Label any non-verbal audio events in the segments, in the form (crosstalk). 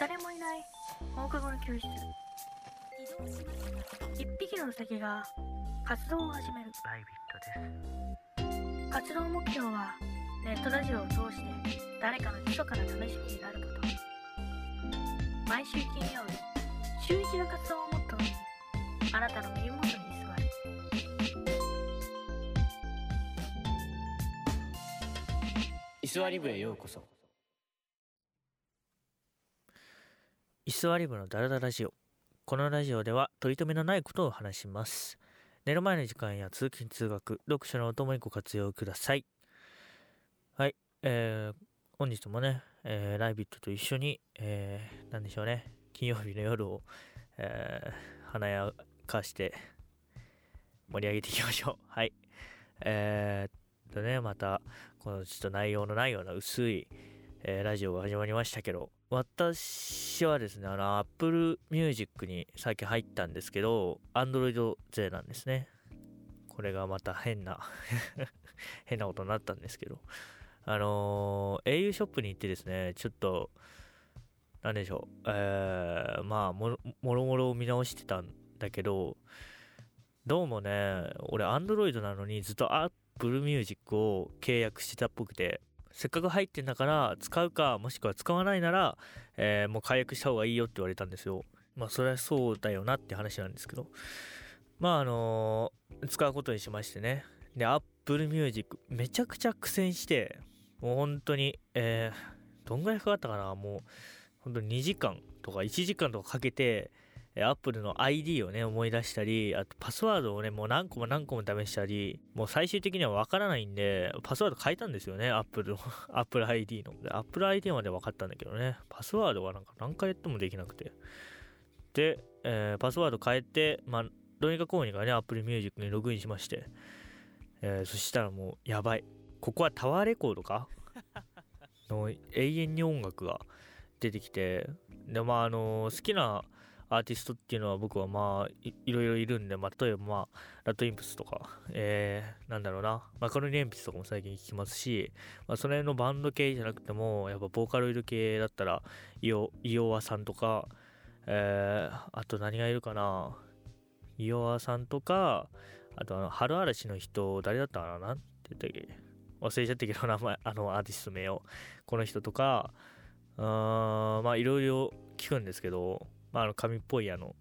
誰もいない。放課後の教室。一匹のウサギが活動を始める。ライビットです。活動目標はネットラジオを通して誰かの密かな試しになること。毎週金曜日週一の活動をモットーにあなたの耳元に座る。居座り部へようこそ座り部のダラダラジオ。このラジオでは取り留めのないことを話します。寝る前の時間や通勤通学読書のお供にご活用ください。はいえー、本日もね、えー、ライビットと一緒に、えー、なんでしょうね。金曜日の夜を、えー、華やかして盛り上げていきましょう。はい。えー、っとねまたこのちょっと内容のないような薄い、えー、ラジオが始まりましたけど。私はですね、あの、Apple Music に最近入ったんですけど、Android 勢なんですね。これがまた変な (laughs) 変なことになったんですけど、あのー、au ショップに行ってですね、ちょっと、なんでしょう、えー、まあも、もろもろを見直してたんだけど、どうもね、俺 Android なのにずっと Apple Music を契約してたっぽくて、せっかく入ってんだから使うかもしくは使わないなら、えー、もう解約した方がいいよって言われたんですよ。まあそれはそうだよなって話なんですけど。まああのー、使うことにしましてね。で Apple Music めちゃくちゃ苦戦してもう本当にえー、どんぐらいかかったかな。もう本当に2時間とか1時間とかかけてアップルの ID をね、思い出したり、あとパスワードをね、もう何個も何個も試したり、もう最終的にはわからないんで、パスワード変えたんですよね、アップルの、(laughs) アップル ID の。で、アップル ID まで分かったんだけどね、パスワードはなんか何回やってもできなくて。で、えー、パスワード変えて、まあ、どうにかこうにかね、Apple Music にログインしまして、えー、そしたらもう、やばい。ここはタワーレコードか？(laughs) の永遠に音楽が出てきて、で、まあ、あのー、好きな、アーティストっていうのは僕はまあいろいろいるんで、まあ、例えばまあラットインプスとか、えー、なんだろうな。マカロニ鉛筆とかも最近聞きますし、まあ、それのバンド系じゃなくてもやっぱボーカロイド系だったらイオイオワさんとか、えー、あと何がいるかな。イオワさんとかあとあの春嵐の人誰だったかななんて言ったっけ。忘れちゃったけど名前 (laughs) あのアーティスト名を。この人とかあまあいろいろ聞くんですけどまあ、あの紙っぽいあの、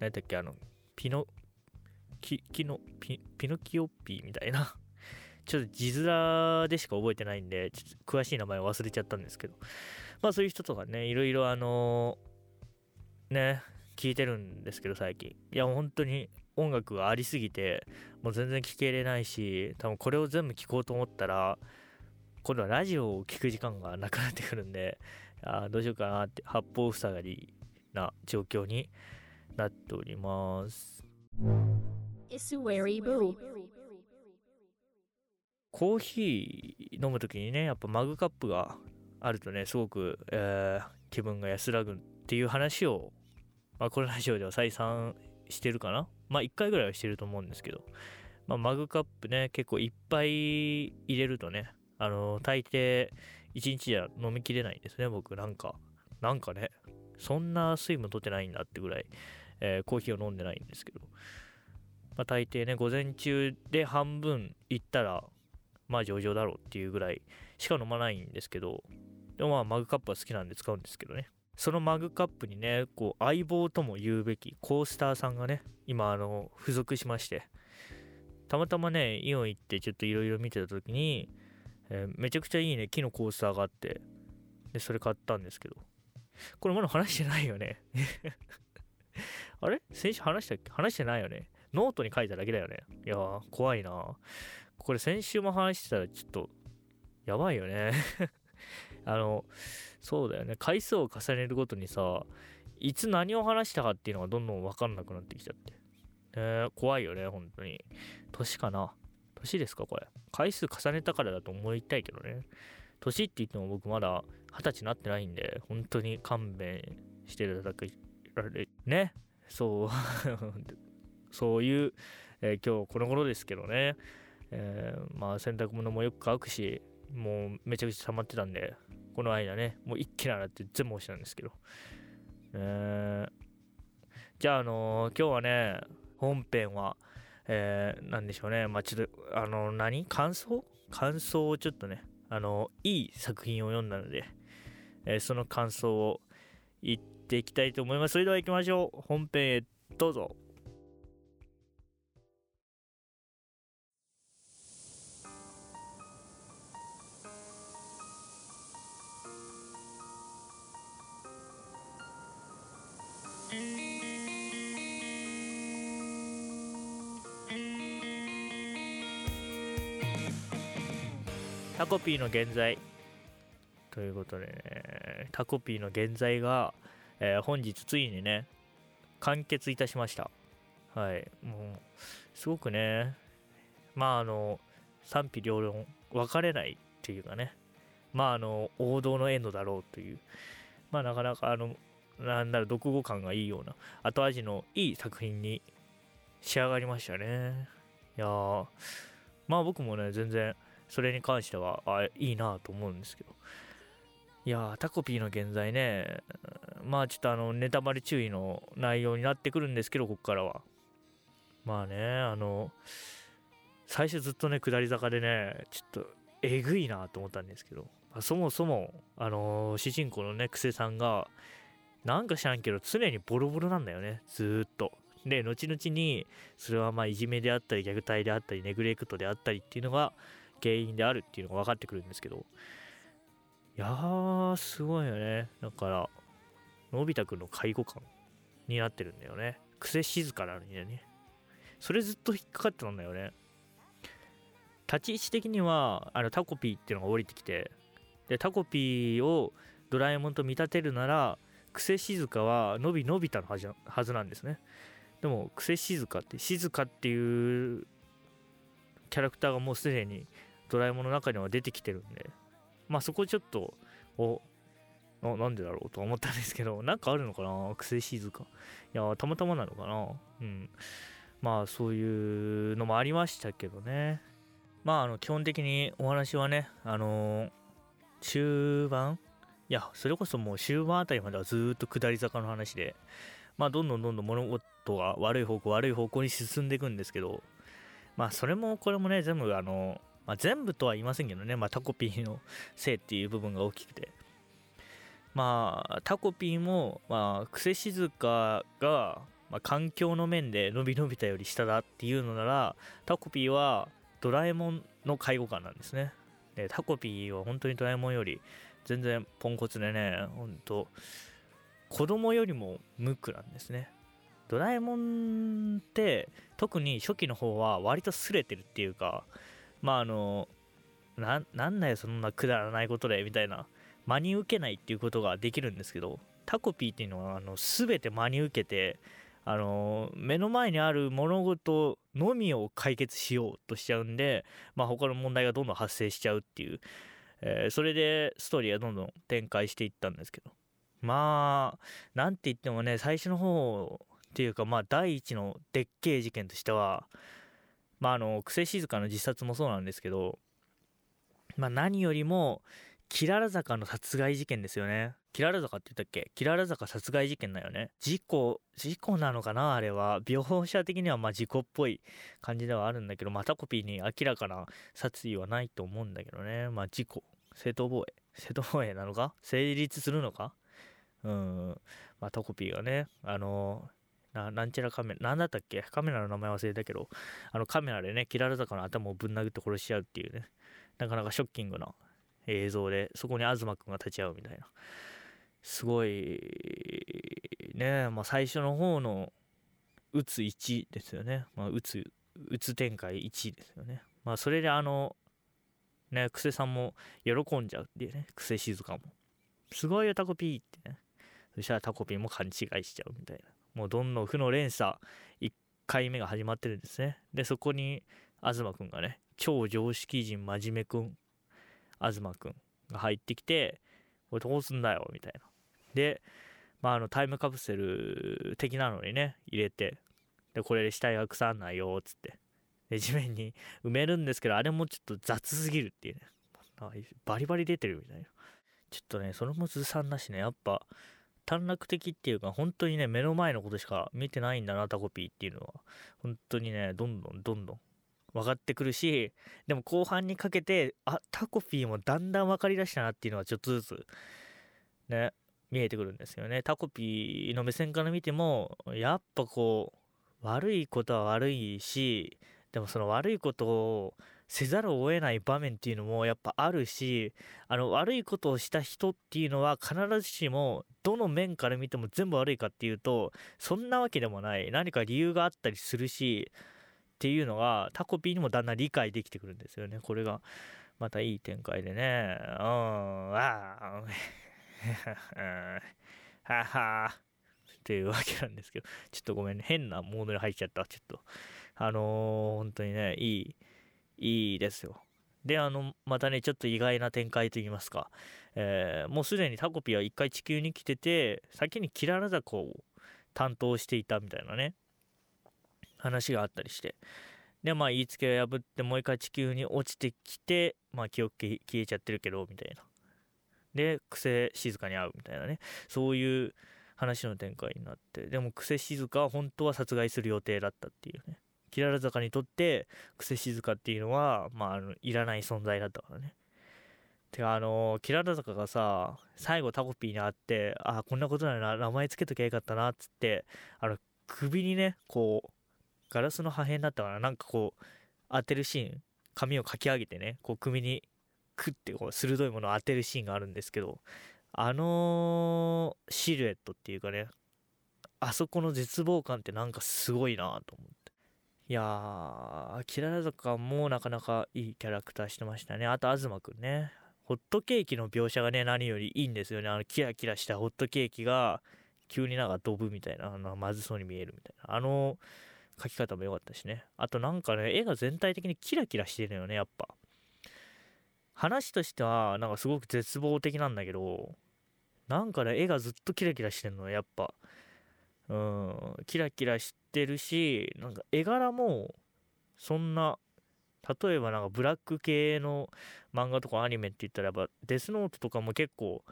何だっけ、あの、ピノ、キキノピ、ピノキオッピーみたいな (laughs) ちょっと字面でしか覚えてないんで、ちょっと詳しい名前忘れちゃったんですけど、まあそういう人とかね、いろいろあのー、ね、聞いてるんですけど最近。いや、本当に音楽がありすぎて、もう全然聞けれないし、多分これを全部聞こうと思ったら、今度はラジオを聞く時間がなくなってくるんで、あどうしようかなって、八方塞がりな状況になっております。コーヒー飲む時にねやっぱマグカップがあるとねすごく、えー、気分が安らぐっていう話を、まあ、このラジオでは再三してるかな。まあ1回ぐらいはしてると思うんですけど、まあ、マグカップね結構いっぱい入れるとねあの大抵1日じゃ飲みきれないんですね僕。なんかなんかねそんな水分取ってないんだってぐらい、えー、コーヒーを飲んでないんですけど、まあ、大抵ね、午前中で半分いったら、まあ上々だろうっていうぐらいしか飲まないんですけど、でもまあマグカップは好きなんで使うんですけどね。そのマグカップにね、こう相棒とも言うべきコースターさんがね、今あの、付属しまして、たまたまね、イオン行ってちょっといろいろ見てた時に、えー、めちゃくちゃいいね、木のコースターがあって、で、それ買ったんですけど、これまだ話してないよね (laughs) あれ？先週話したっけ？話してないよねノートに書いただけだよね。いやー、怖いなこれ先週も話してたらちょっと、やばいよね (laughs) あの、そうだよね。回数を重ねるごとにさ、いつ何を話したかっていうのがどんどんわかんなくなってきちゃって。えー、怖いよね、本当に。年かな年ですか、これ。回数重ねたからだと思いたいけどね。年って言っても僕まだ二十歳になってないんで、本当に勘弁していただけられ、ね？そう、(laughs) そういう、えー、今日この頃ですけどね。えー、まあ洗濯物もよく乾くし、もうめちゃくちゃ溜まってたんで、この間ね、もう一気に洗って全部押したんですけど。えー、じゃあ、あのー、今日はね、本編は、えー、なんでしょうね、まあちょっと、あのー、何？感想？感想をちょっとね、あのー、いい作品を読んだので、えー、その感想を言っていきたいと思います。それでは行きましょう。本編へどうぞ。タコピーの現在ということでねタコピーの現在が、えー、本日ついにね完結いたしました。はいもうすごくねまああの賛否両論分かれないっていうかねまああの王道のエンドだろうというまあなかなかあのなんだろう読後感がいいような後味のいい作品に仕上がりましたね。いやまあ僕もね全然それに関してはあいいなと思うんですけど。いやタコピーの現在ねまあちょっとあのネタバレ注意の内容になってくるんですけどここからは。まあねあの最初ずっとね下り坂でねちょっとえぐいなと思ったんですけど、まあ、そもそもあの主人公のねクセさんがなんか知らんけど常にボロボロなんだよねずっと。で後々にそれはまあいじめであったり虐待であったりネグレクトであったりっていうのが原因であるっていうのが分かってくるんですけどやーすごいよね。だからのび太くんの介護官になってるんだよね。癖静かなのにね。それずっと引っかかってたんだよね。立ち位置的にはあのタコピーっていうのが降りてきてでタコピーをドラえもんと見立てるなら癖静かはのびのび太のはずなんですね。でも癖静かって静かっていうキャラクターがもうすでにドラえもんの中には出てきてるんで、まあそこちょっと、お、なんでだろうと思ったんですけど、(laughs) なんかあるのかな癖静か。いや、たまたまなのかなうん。まあそういうのもありましたけどね。まああの基本的にお話はね、あのー、中盤いや、それこそもう終盤あたりまではずっと下り坂の話で、まあどんどんどんどん物事が悪い方向悪い方向に進んでいくんですけど、まあそれもこれもね、全部あの、まあ、全部とは言いませんけどね、まあ、タコピーのせいっていう部分が大きくて。まあ、タコピーも、まあ、クセ静かが、まあ、環境の面で伸び伸びたより下だっていうのなら、タコピーはドラえもんの介護官なんですね。で、タコピーは本当にドラえもんより全然ポンコツでね、本当子供よりもムックなんですね。ドラえもんって特に初期の方は割とすれてるっていうか、まああのななんだよそんなくだらないことでみたいな真に受けないっていうことができるんですけどタコピーっていうのはあの全て真に受けてあの目の前にある物事のみを解決しようとしちゃうんで、まあ、他の問題がどんどん発生しちゃうっていう、えー、それでストーリーがどんどん展開していったんですけど。まあなんて言ってもね最初の方っていうかまあ第一のでっけえ事件としてはまああの、癖静かの自殺もそうなんですけど、まあ何よりも、キララ坂の殺害事件ですよね。キララ坂って言ったっけ？キララ坂殺害事件だよね。事故、事故なのかな？あれは。描写的にはまあ事故っぽい感じではあるんだけど、またコピーに明らかな殺意はないと思うんだけどね。まあ事故、正当防衛。正当防衛なのか？成立するのか？うん。まあタコピーがね、あのななんちゃらカメラ、なんだったっけ？カメラの名前忘れたけど、あのカメラでね、キララ坂の頭をぶん殴って殺しちゃうっていうね、なかなかショッキングな映像で、そこに東くんが立ち会うみたいな。すごい、ね、まあ最初の方の、打つ1ですよね。まあ、打つ、打つ展開1ですよね。まあそれであの、ね、クセさんも喜んじゃうっていうね、クセ静かも。すごいよ、タコピーってね。そしたらタコピーも勘違いしちゃうみたいな。もうどんどん負の連鎖1回目が始まってるんですね。でそこに東くんがね超常識人真面目くん東くんが入ってきてこれどうすんだよみたいな。でまああのタイムカプセル的なのにね入れてでこれで死体が腐んないよっつって。で地面に埋めるんですけどあれもちょっと雑すぎるっていうね。バリバリ出てるみたいな。ちょっとね、それもずさんだしね、やっぱ、短絡的っていうか、本当にね、目の前のことしか見てないんだな、タコピーっていうのは。本当にね、どんどんどんどん分かってくるし、でも後半にかけて、あ、タコピーもだんだん分かりだしたなっていうのはちょっとずつ、ね、見えてくるんですよね。タコピーの目線から見ても、やっぱこう、悪いことは悪いし、でもその悪いことをせざるを得ない場面っていうのもやっぱあるしあの悪いことをした人っていうのは必ずしもどの面から見ても全部悪いかっていうとそんなわけでもない。何か理由があったりするしっていうのがタコピーにもだんだん理解できてくるんですよね。これがまたいい展開でね。うん。ああ (laughs) はは。っていうわけなんですけど。ちょっとごめんね。変なモードに入っちゃった。ちょっと。あのー、本当にねいいいいですよ。で、あの、またね、ちょっと意外な展開といいますか、えー、もうすでにタコピは一回地球に来てて、先にキララ坂を担当していたみたいなね、話があったりして。で、まあ、言いつけを破って、もう一回地球に落ちてきて、まあ、記憶消えちゃってるけど、みたいな。で、癖静かに会うみたいなね、そういう話の展開になって、でも、癖静かは本当は殺害する予定だったっていうね。キララ坂にとってクセ静かっていうのは、まあ、あのいらない存在だったからね。てかあのキララ坂がさ最後タコピーに会ってあこんなことなら名前つけときゃよかったなっつってあの首にねこうガラスの破片だったからなんかこう当てるシーン髪をかき上げてねこう首にクッてこう鋭いものを当てるシーンがあるんですけどあのシルエットっていうかねあそこの絶望感ってなんかすごいなと思っていやー、キララ坂もなかなかいいキャラクターしてましたね。あと、東くんね。ホットケーキの描写がね、何よりいいんですよね。あの、キラキラしたホットケーキが、急になんかドブみたいな、あのまずそうに見えるみたいな。あの、描き方も良かったしね。あとなんかね、絵が全体的にキラキラしてるよね、やっぱ。話としては、なんかすごく絶望的なんだけど、なんかね、絵がずっとキラキラしてるのやっぱ。うん、キラキラしてるし、なんか絵柄も、そんな、例えばなんかブラック系の漫画とかアニメって言ったらやっぱデスノートとかも結構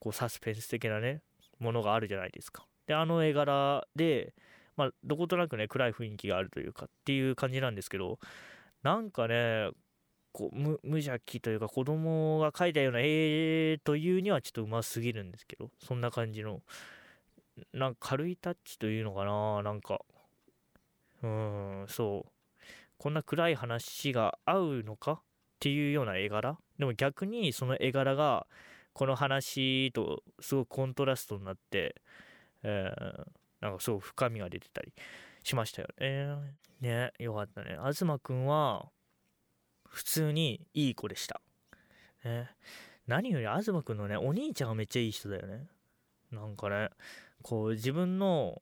こうサスペンス的なねものがあるじゃないですか。であの絵柄でまあどことなくね暗い雰囲気があるというかっていう感じなんですけどなんかねこう無無邪気というか子供が描いたような絵というにはちょっとうますぎるんですけどそんな感じのなんか軽いタッチというのかな？なんか、うん、そう。こんな暗い話が合うのか？っていうような絵柄？でも逆にその絵柄がこの話とすごくコントラストになって、えー、なんかすごく深みが出てたりしましたよね。ね、よかったね。東くんは普通にいい子でした。ね、何より東くんのね、お兄ちゃんがめっちゃいい人だよね。なんかね、こう自分の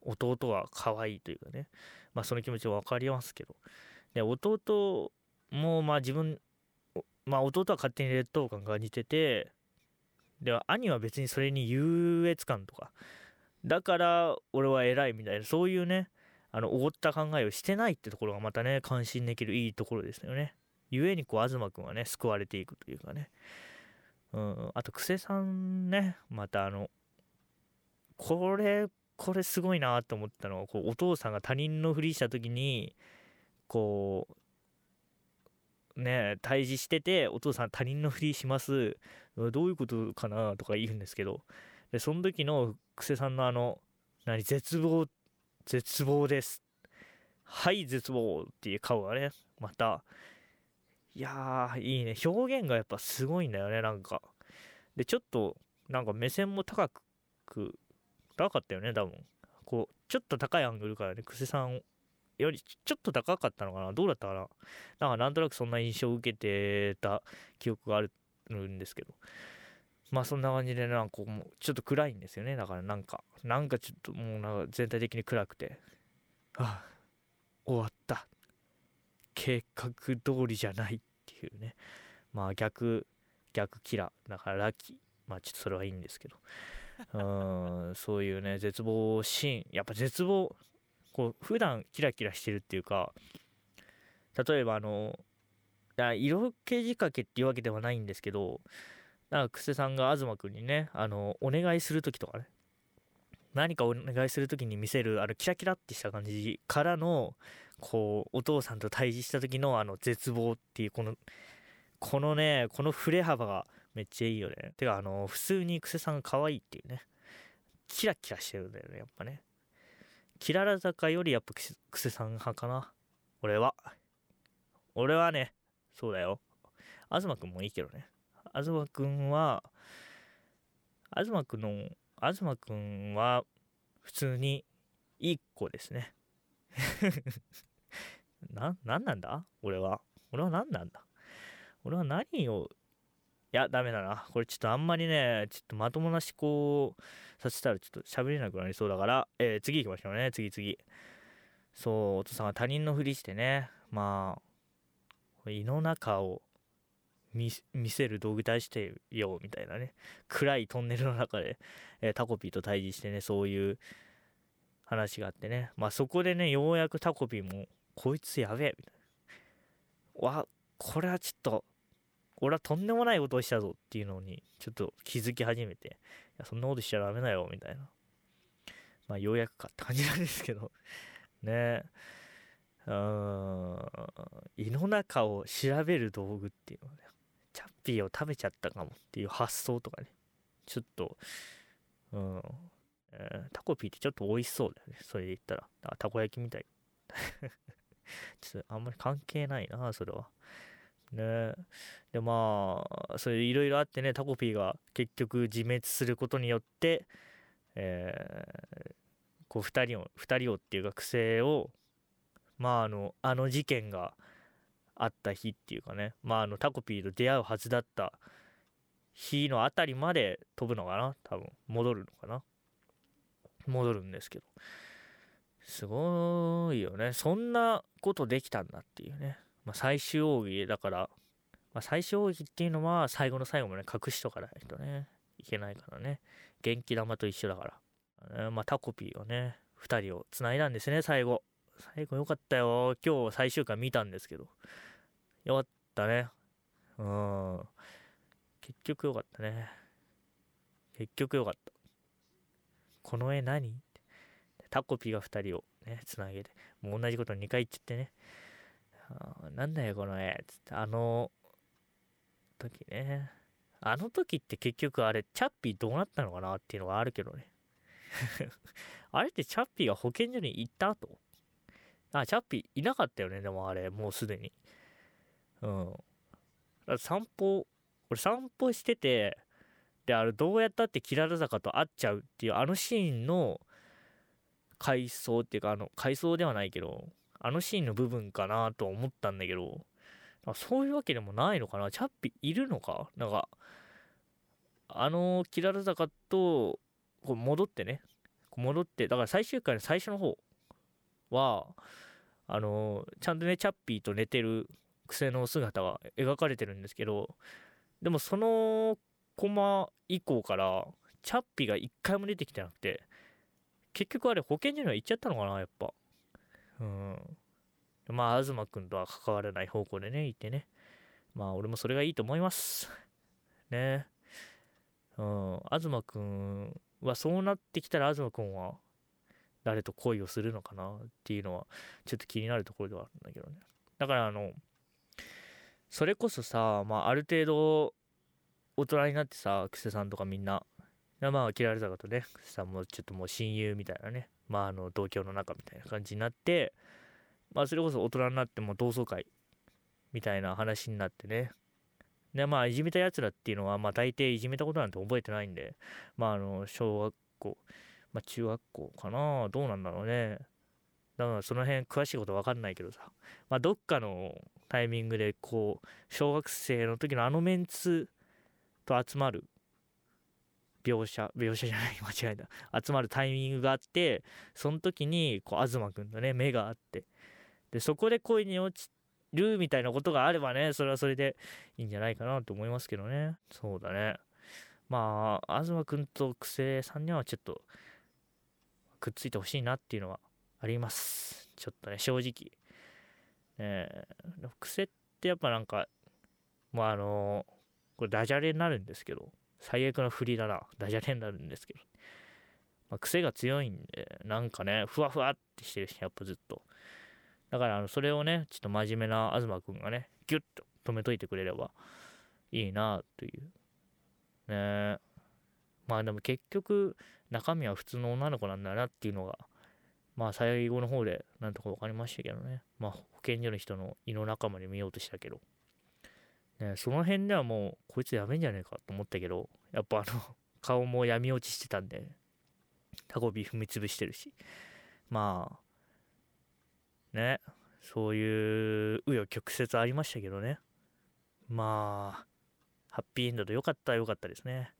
弟は可愛いというかね、まあその気持ちは分かりますけど、で、弟もまあ自分、まあ弟は勝手に劣等感が似てて、では、兄は別にそれに優越感とか、だから俺は偉いみたいな、そういうね、あの、おごった考えをしてないってところがまたね、感心できるいいところですよね。ゆえにこう、東くんはね、救われていくというかね。うん、あと、久世さんね、またあの、これこれすごいなと思ったのはこうお父さんが他人のふりした時にこうね対峙しててお父さん他人のふりします。どういうことかなとか言うんですけど。でその時の久世さんのあの何絶望絶望です。はい絶望っていう顔がねまた。いやーいいね。表現がやっぱすごいんだよねなんか。でちょっとなんか目線も高く高かったよね、多分。こう、ちょっと高いアングルからね、クセさんよりちょっと高かったのかな？どうだったかな？なんかなんとなくそんな印象を受けてた記憶があるんですけど。まあそんな感じでなんかもうちょっと暗いんですよね。だからなんか、なんかちょっともうなんか全体的に暗くて、ああ、終わった。計画通りじゃないっていうね。まあ逆、逆キラー。だからラッキー。まあちょっとそれはいいんですけど。うんそういうね絶望シーン。やっぱ絶望こう普段キラキラしてるっていうか例えばあの色気仕掛けっていうわけではないんですけどなんか、癖さんが東くんにね、あの、お願いするときとかね、何かお願いするときに見せる、あの、キラキラってした感じからの、こう、お父さんと対峙した時の、あの、絶望っていう、この、このね、この振れ幅がめっちゃいいよね。てか、あの、普通に癖さんが可愛いっていうね。キラキラしてるんだよね、やっぱね。キララ坂よりやっぱ癖さん派かな。俺は。俺はね、そうだよ。東くんもいいけどね。東くんは、東くんの、東くんは普通にいい子ですね。(laughs) な、なんなんだ？俺は。俺は何なんだ？俺は何を、や、ダメだな。これちょっとあんまりね、ちょっとまともな思考をさせたらちょっと喋れなくなりそうだから、えー、次行きましょうね。次次。そう、お父さんは他人のふりしてね、まあ、胃の中を見せる道具出してよ、みたいなね。暗いトンネルの中で、えー、タコピーと対峙してね、そういう話があってね。まあそこでね、ようやくタコピーも、こいつやべえ、みたいな。わ、これはちょっと、俺はとんでもないことをしたぞっていうのに、ちょっと気づき始めて、いや、そんなことしちゃダメだよ、みたいな。まあ、ようやくかって感じなんですけど、(laughs) ねうーん、胃の中を調べる道具っていうのはね、チャッピーを食べちゃったかもっていう発想とかね、ちょっと、うん、えー、タコピーってちょっと美味しそうだよね、それで言ったら。あたこ焼きみたい。(laughs) ちょっとあんまり関係ないな、それは。ね。でまあそれいろいろあってねタコピーが結局自滅することによって、えー、こう2人を2人をっていう学生をまああのあの事件があった日っていうかねまああのタコピーと出会うはずだった日のあたりまで飛ぶのかな多分。戻るのかな。戻るんですけど。すごいよね。そんなことできたんだっていうね。まあ、最終奥義だから、まあ、最終奥義っていうのは最後の最後まで隠しとかないとね、いけないからね。元気玉と一緒だから。まあ、タコピーをね、2人を繋いだんですね、最後。最後よかったよ。今日最終回見たんですけど。よかったね。うん。結局よかったね。結局よかった。この絵何？タコピーが2人をね、つなげて。もう同じこと2回言っちゃってね。なんだよこの絵。つってあの時ね。あの時って結局あれチャッピーどうなったのかなっていうのがあるけどね。(laughs) あれってチャッピーが保健所に行った後あチャッピーいなかったよねでもあれもうすでに。うん。散歩俺散歩しててであれどうやったってキララ坂と会っちゃうっていうあのシーンの回想っていうかあの回想ではないけどあのシーンの部分かなと思ったんだけど、そういうわけでもないのかな。チャッピーいるのか？なんか、あのキララ坂とこう戻ってね、戻って、だから最終回の最初の方は、あのちゃんとね、チャッピーと寝てる癖の姿が描かれてるんですけど、でもそのコマ以降から、チャッピーが一回も出てきてなくて、結局あれ保健所には行っちゃったのかなやっぱ。うん。まあ、東くんとは関わらない方向でね、行ってね。まあ、俺もそれがいいと思います。ね。うん。東くんは、そうなってきたら、東くんは、誰と恋をするのかなっていうのは、ちょっと気になるところではあるんだけどね。だから、あの、それこそさ、まあ、ある程度、大人になってさ、クセさんとかみんな、まあ、嫌われたかとね、クセさんもちょっともう親友みたいなね、まあ、あの同居の中みたいな感じになって、まあ、それこそ大人になっても同窓会みたいな話になってね。でまあいじめたやつらっていうのはまあ大抵いじめたことなんて覚えてないんでまああの小学校まあ中学校かな？どうなんだろうね。だからその辺詳しいこと分かんないけどさ。まあどっかのタイミングでこう小学生の時のあのメンツと集まる描写描写じゃない (laughs) 間違えた。集まるタイミングがあってその時にこう東くんのね目があって。でそこで恋に落ちるみたいなことがあればねそれはそれでいいんじゃないかなと思いますけどね。そうだね。まあ東くんと癖さんにはちょっとくっついてほしいなっていうのはあります。ちょっとね正直。えー、癖ってやっぱなんかまああのこれダジャレになるんですけど。最悪の振りだなダジャレになるんですけど、まあ、癖が強いんでなんかねふわふわってしてるしやっぱずっと。だからあのそれをねちょっと真面目な東くんがねギュッと止めといてくれればいいなという。ね。まあでも結局中身は普通の女の子なんだなっていうのがまあ最後の方でなんとか分かりましたけどね。まあ保健所の人の胃の中まで見ようとしたけど。ね、その辺ではもうこいつやべえんじゃねえかと思ったけどやっぱあの (laughs) 顔も闇落ちしてたんでタコビ踏み潰してるし。まあねそういう紆余曲折ありましたけどね。まあハッピーエンドでよかったよかったですね。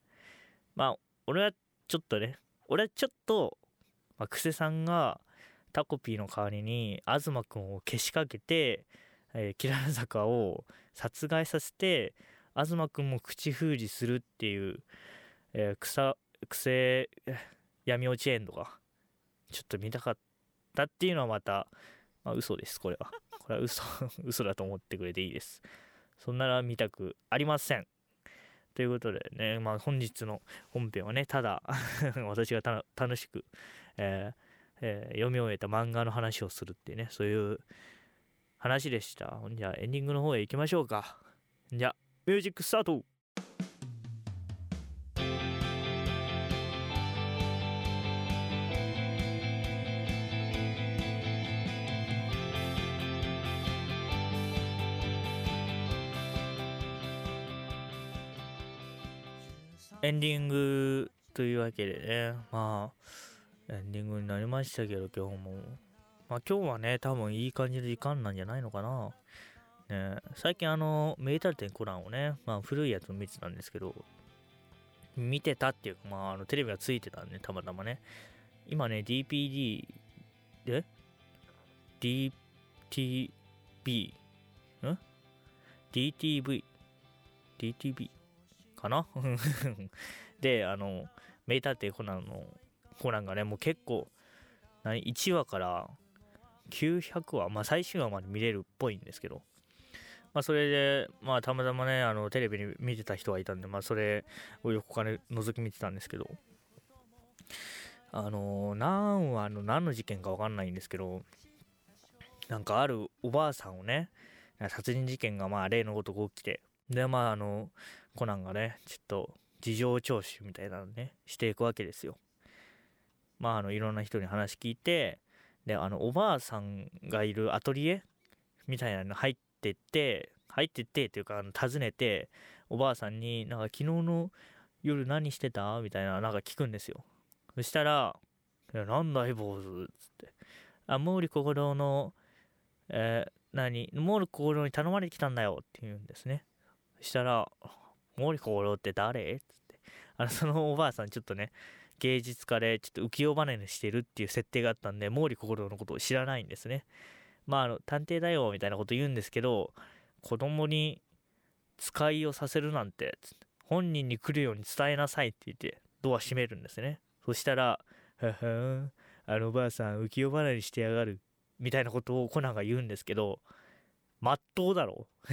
まあ俺はちょっとね俺はちょっと、まあ、クセさんがタコピーの代わりに東くんをけしかけてえー、キララ坂を殺害させて東くんも口封じするっていう、えー、草癖闇落ちエンドがちょっと見たかったっていうのはまた、まあ、嘘ですこれは。これは嘘 (laughs) 嘘だと思ってくれていいです。そんなら見たくありません。ということでね、まあ、本日の本編はねただ (laughs) 私が楽しく、えーえー、読み終えた漫画の話をするっていうねそういう話でした。じゃあエンディングの方へ行きましょうか。じゃあミュージックスタートエンディングというわけでね、まあ、エンディングになりましたけど、今日も。まあ今日はね、多分いい感じの時間なんじゃないのかな。ね、最近あの、メータル展コランをね、まあ古いやつを見てたんですけど、見てたっていうか、まああのテレビがついてたんで、たまたまね。今ね、DPD で ?DTB ん ?DTV DTV かな？(laughs) で、あの、メータル展コナンのコナンがね、もう結構、何 ?1 話から900話、まあ、最終話まで見れるっぽいんですけど、まあ、それで、まあ、たまたまね、あのテレビに見てた人がいたんで、まあ、それを横から覗き見てたんですけど、あの何話の何の事件か分かんないんですけど、なんかあるおばあさんをね、殺人事件がまあ例のごとく起きて、で、まあ、あの、コナンがね、ちょっと事情聴取みたいなのね、していくわけですよ。まあ、あの、いろんな人に話聞いて、であのおばあさんがいるアトリエみたいなの入ってって入ってってっていうかあの訪ねておばあさんになんか昨日の夜何してた？みたいななんか聞くんですよ。そしたら「いやなんだい坊主」っつって「あ毛利小五郎のえー、何？毛利小五郎に頼まれてきたんだよ」って言うんですね。そしたら「毛利小五郎って誰?」っつって。あのそのおばあさんちょっとね芸術家でちょっと浮世離れしてるっていう設定があったんで毛利小五郎のことを知らないんですね。まああの探偵だよみたいなこと言うんですけど子供に使いをさせるなんて本人に来るように伝えなさいって言ってドア閉めるんですね。そしたら「ははあのおばあさん浮世離れしてやがる」みたいなことをコナンが言うんですけどまっとうだろ (laughs)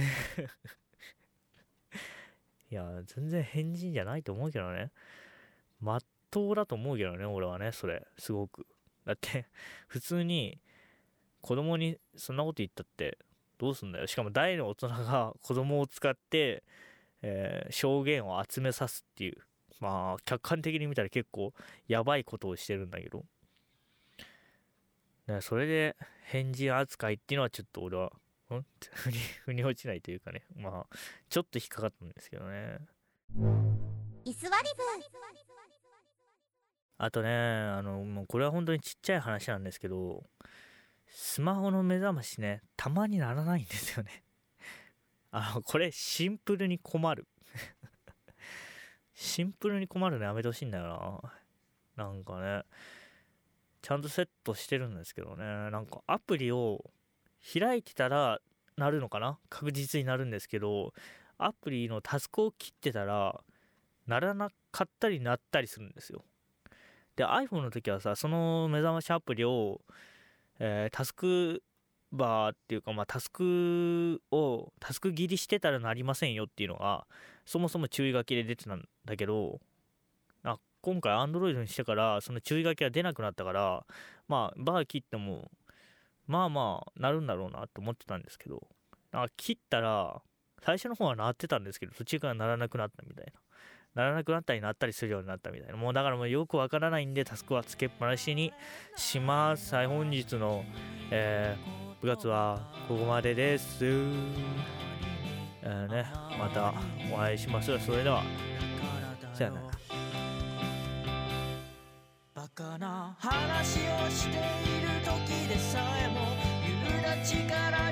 いや全然変人じゃないと思うけどね。まっ当だと思うけどね、俺はね、それ、すごく。だって、(laughs) 普通に、子供にそんなこと言ったって、どうすんだよ。しかも大の大人が子供を使って、えー、証言を集めさすっていう。まあ、客観的に見たら結構やばいことをしてるんだけど。それで変人扱いっていうのはちょっと俺は、ん？(laughs) ふに、ふに落ちないというかね。まあ、ちょっと引っかかったんですけどね。居座りあとね、あの、もうこれは本当にちっちゃい話なんですけど、スマホの目覚ましね、たまにならないんですよね。あの、これシンプルに困る。シンプルに困るのやめてほしいんだよな。なんかね、ちゃんとセットしてるんですけどね、なんかアプリを開いてたらなるのかな？確実になるんですけど、アプリのタスクを切ってたら、ならなかったりなったりするんですよ。で iPhone の時はさその目覚ましアプリを、えー、タスクバーっていうか、まあ、タスクをタスク切りしてたらなりませんよっていうのがそもそも注意書きで出てたんだけどあ今回 Android にしてからその注意書きが出なくなったからまあバー切ってもまあまあなるんだろうなと思ってたんですけどなんか切ったら最初の方はなってたんですけど途中からならなくなったみたいな。ならなくなったりなったりするようになったみたいな。もうだからもうよくわからないんでタスクはつけっぱなしにします。はい本日の、えー、部活はここまでです、えーね、またお会いしましょう。それではさよなら。バカな話をしている時でさえも夕立から